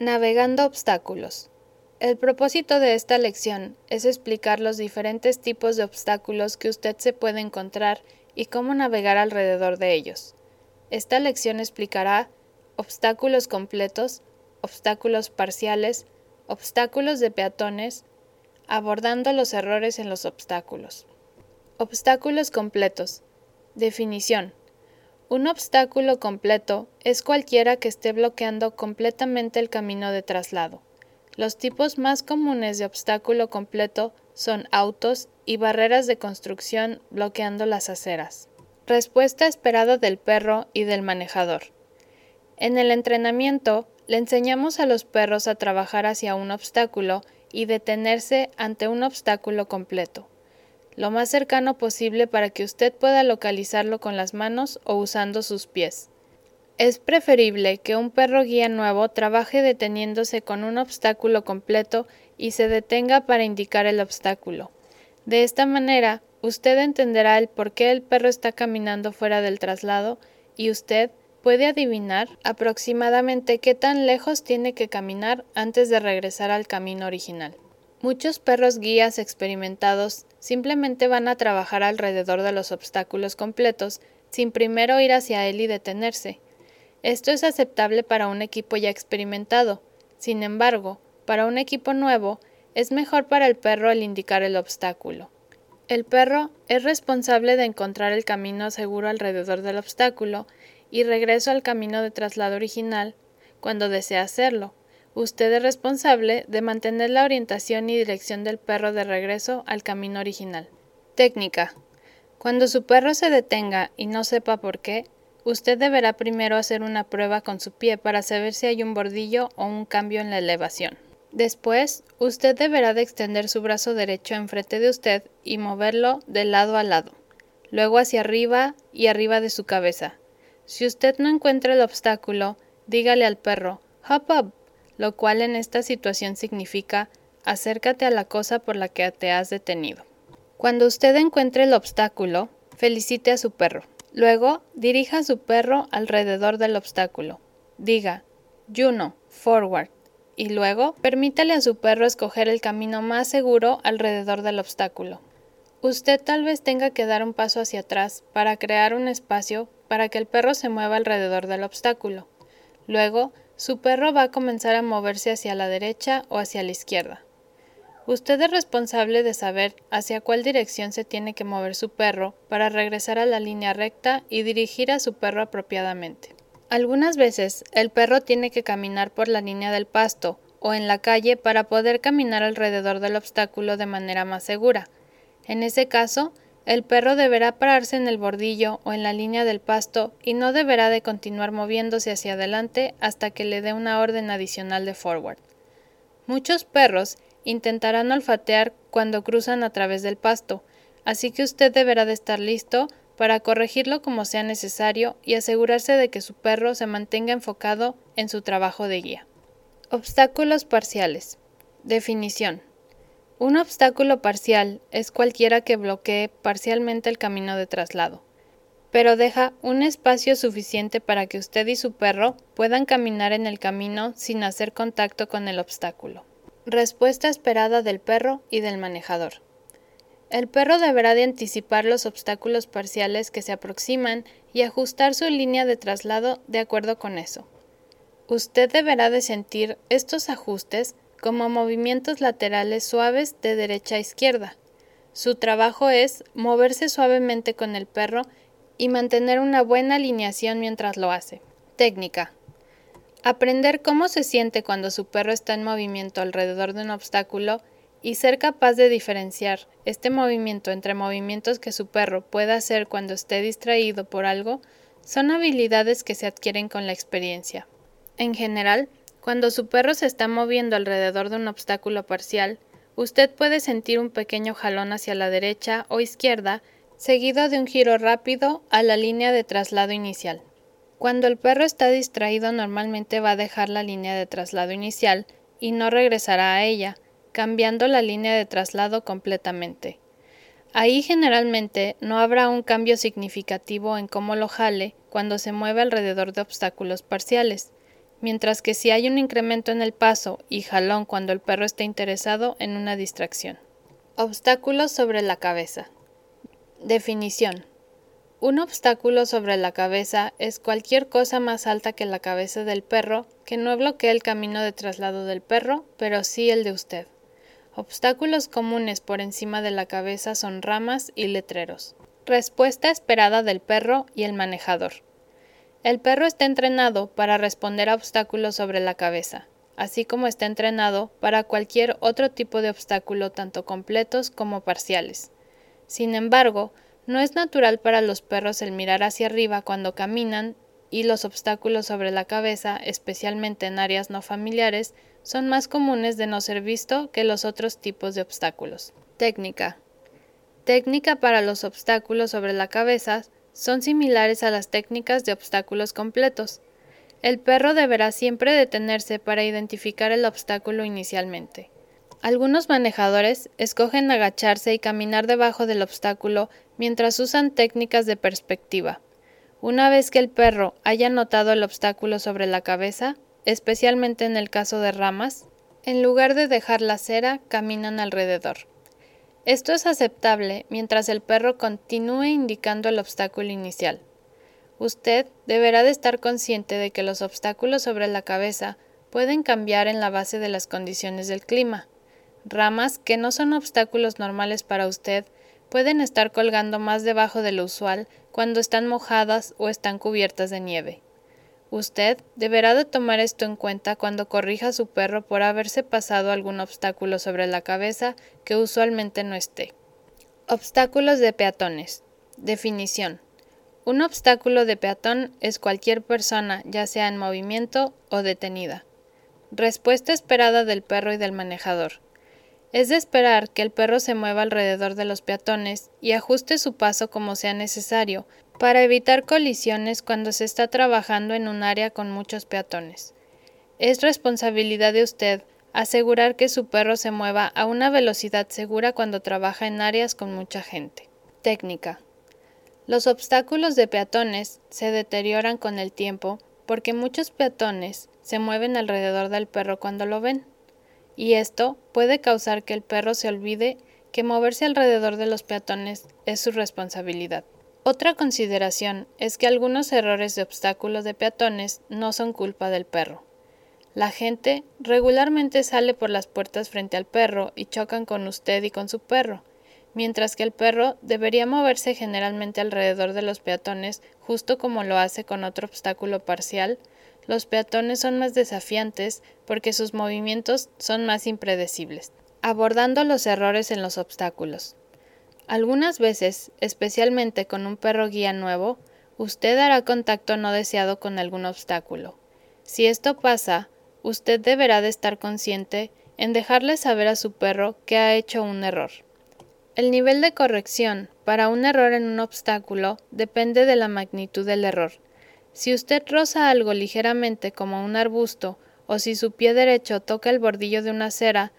Navegando obstáculos. El propósito de esta lección es explicar los diferentes tipos de obstáculos que usted se puede encontrar y cómo navegar alrededor de ellos. Esta lección explicará obstáculos completos, obstáculos parciales, obstáculos de peatones, abordando los errores en los obstáculos. Obstáculos completos. Definición. Un obstáculo completo es cualquiera que esté bloqueando completamente el camino de traslado. Los tipos más comunes de obstáculo completo son autos y barreras de construcción bloqueando las aceras. Respuesta esperada del perro y del manejador. En el entrenamiento, le enseñamos a los perros a trabajar hacia un obstáculo y detenerse ante un obstáculo completo lo más cercano posible para que usted pueda localizarlo con las manos o usando sus pies. Es preferible que un perro guía nuevo trabaje deteniéndose con un obstáculo completo y se detenga para indicar el obstáculo. De esta manera, usted entenderá el por qué el perro está caminando fuera del traslado y usted puede adivinar aproximadamente qué tan lejos tiene que caminar antes de regresar al camino original. Muchos perros guías experimentados simplemente van a trabajar alrededor de los obstáculos completos sin primero ir hacia él y detenerse. Esto es aceptable para un equipo ya experimentado. Sin embargo, para un equipo nuevo, es mejor para el perro el indicar el obstáculo. El perro es responsable de encontrar el camino seguro alrededor del obstáculo y regreso al camino de traslado original cuando desea hacerlo. Usted es responsable de mantener la orientación y dirección del perro de regreso al camino original. Técnica. Cuando su perro se detenga y no sepa por qué, usted deberá primero hacer una prueba con su pie para saber si hay un bordillo o un cambio en la elevación. Después, usted deberá de extender su brazo derecho enfrente de usted y moverlo de lado a lado, luego hacia arriba y arriba de su cabeza. Si usted no encuentra el obstáculo, dígale al perro, hop up, lo cual en esta situación significa acércate a la cosa por la que te has detenido. Cuando usted encuentre el obstáculo, felicite a su perro. Luego, dirija a su perro alrededor del obstáculo. Diga, Juno, forward. Y luego, permítale a su perro escoger el camino más seguro alrededor del obstáculo. Usted tal vez tenga que dar un paso hacia atrás para crear un espacio para que el perro se mueva alrededor del obstáculo. Luego, su perro va a comenzar a moverse hacia la derecha o hacia la izquierda. Usted es responsable de saber hacia cuál dirección se tiene que mover su perro para regresar a la línea recta y dirigir a su perro apropiadamente. Algunas veces el perro tiene que caminar por la línea del pasto o en la calle para poder caminar alrededor del obstáculo de manera más segura. En ese caso, el perro deberá pararse en el bordillo o en la línea del pasto y no deberá de continuar moviéndose hacia adelante hasta que le dé una orden adicional de forward. Muchos perros intentarán olfatear cuando cruzan a través del pasto, así que usted deberá de estar listo para corregirlo como sea necesario y asegurarse de que su perro se mantenga enfocado en su trabajo de guía. Obstáculos parciales. Definición. Un obstáculo parcial es cualquiera que bloquee parcialmente el camino de traslado, pero deja un espacio suficiente para que usted y su perro puedan caminar en el camino sin hacer contacto con el obstáculo. Respuesta esperada del perro y del manejador. El perro deberá de anticipar los obstáculos parciales que se aproximan y ajustar su línea de traslado de acuerdo con eso. Usted deberá de sentir estos ajustes como movimientos laterales suaves de derecha a izquierda. Su trabajo es moverse suavemente con el perro y mantener una buena alineación mientras lo hace. Técnica. Aprender cómo se siente cuando su perro está en movimiento alrededor de un obstáculo y ser capaz de diferenciar este movimiento entre movimientos que su perro pueda hacer cuando esté distraído por algo son habilidades que se adquieren con la experiencia. En general, cuando su perro se está moviendo alrededor de un obstáculo parcial, usted puede sentir un pequeño jalón hacia la derecha o izquierda, seguido de un giro rápido a la línea de traslado inicial. Cuando el perro está distraído normalmente va a dejar la línea de traslado inicial y no regresará a ella, cambiando la línea de traslado completamente. Ahí generalmente no habrá un cambio significativo en cómo lo jale cuando se mueve alrededor de obstáculos parciales. Mientras que si hay un incremento en el paso y jalón cuando el perro está interesado en una distracción. Obstáculos sobre la cabeza. Definición. Un obstáculo sobre la cabeza es cualquier cosa más alta que la cabeza del perro que no bloquee el camino de traslado del perro, pero sí el de usted. Obstáculos comunes por encima de la cabeza son ramas y letreros. Respuesta esperada del perro y el manejador. El perro está entrenado para responder a obstáculos sobre la cabeza, así como está entrenado para cualquier otro tipo de obstáculo tanto completos como parciales. Sin embargo, no es natural para los perros el mirar hacia arriba cuando caminan y los obstáculos sobre la cabeza, especialmente en áreas no familiares, son más comunes de no ser visto que los otros tipos de obstáculos. Técnica. Técnica para los obstáculos sobre la cabeza son similares a las técnicas de obstáculos completos. El perro deberá siempre detenerse para identificar el obstáculo inicialmente. Algunos manejadores escogen agacharse y caminar debajo del obstáculo mientras usan técnicas de perspectiva. Una vez que el perro haya notado el obstáculo sobre la cabeza, especialmente en el caso de ramas, en lugar de dejar la acera, caminan alrededor. Esto es aceptable mientras el perro continúe indicando el obstáculo inicial. Usted deberá de estar consciente de que los obstáculos sobre la cabeza pueden cambiar en la base de las condiciones del clima. Ramas que no son obstáculos normales para usted pueden estar colgando más debajo de lo usual cuando están mojadas o están cubiertas de nieve. Usted deberá de tomar esto en cuenta cuando corrija a su perro por haberse pasado algún obstáculo sobre la cabeza que usualmente no esté. Obstáculos de peatones. Definición. Un obstáculo de peatón es cualquier persona, ya sea en movimiento o detenida. Respuesta esperada del perro y del manejador. Es de esperar que el perro se mueva alrededor de los peatones y ajuste su paso como sea necesario para evitar colisiones cuando se está trabajando en un área con muchos peatones. Es responsabilidad de usted asegurar que su perro se mueva a una velocidad segura cuando trabaja en áreas con mucha gente. Técnica. Los obstáculos de peatones se deterioran con el tiempo porque muchos peatones se mueven alrededor del perro cuando lo ven y esto puede causar que el perro se olvide que moverse alrededor de los peatones es su responsabilidad. Otra consideración es que algunos errores de obstáculos de peatones no son culpa del perro. La gente regularmente sale por las puertas frente al perro y chocan con usted y con su perro, mientras que el perro debería moverse generalmente alrededor de los peatones justo como lo hace con otro obstáculo parcial los peatones son más desafiantes porque sus movimientos son más impredecibles. Abordando los errores en los obstáculos. Algunas veces, especialmente con un perro guía nuevo, usted hará contacto no deseado con algún obstáculo. Si esto pasa, usted deberá de estar consciente en dejarle saber a su perro que ha hecho un error. El nivel de corrección para un error en un obstáculo depende de la magnitud del error si usted roza algo ligeramente como un arbusto o si su pie derecho toca el bordillo de una acera,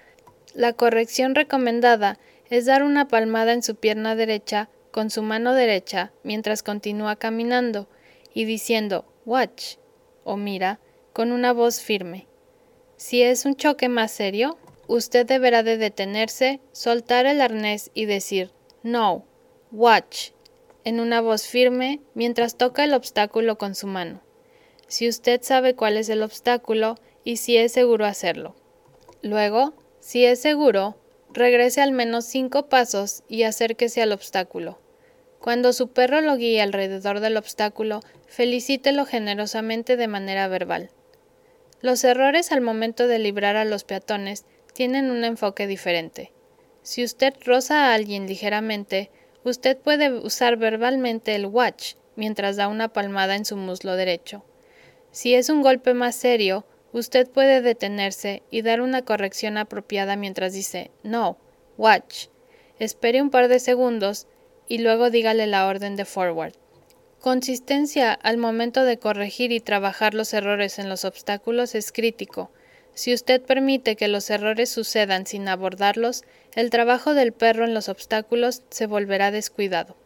la corrección recomendada es dar una palmada en su pierna derecha con su mano derecha mientras continúa caminando y diciendo watch o mira con una voz firme. Si es un choque más serio, usted deberá de detenerse, soltar el arnés y decir no, watch en una voz firme mientras toca el obstáculo con su mano. Si usted sabe cuál es el obstáculo y si es seguro hacerlo. Luego, si es seguro, regrese al menos cinco pasos y acérquese al obstáculo. Cuando su perro lo guíe alrededor del obstáculo, felicítelo generosamente de manera verbal. Los errores al momento de librar a los peatones tienen un enfoque diferente. Si usted roza a alguien ligeramente, Usted puede usar verbalmente el watch mientras da una palmada en su muslo derecho. Si es un golpe más serio, usted puede detenerse y dar una corrección apropiada mientras dice no, watch. Espere un par de segundos y luego dígale la orden de forward. Consistencia al momento de corregir y trabajar los errores en los obstáculos es crítico. Si usted permite que los errores sucedan sin abordarlos, el trabajo del perro en los obstáculos se volverá descuidado.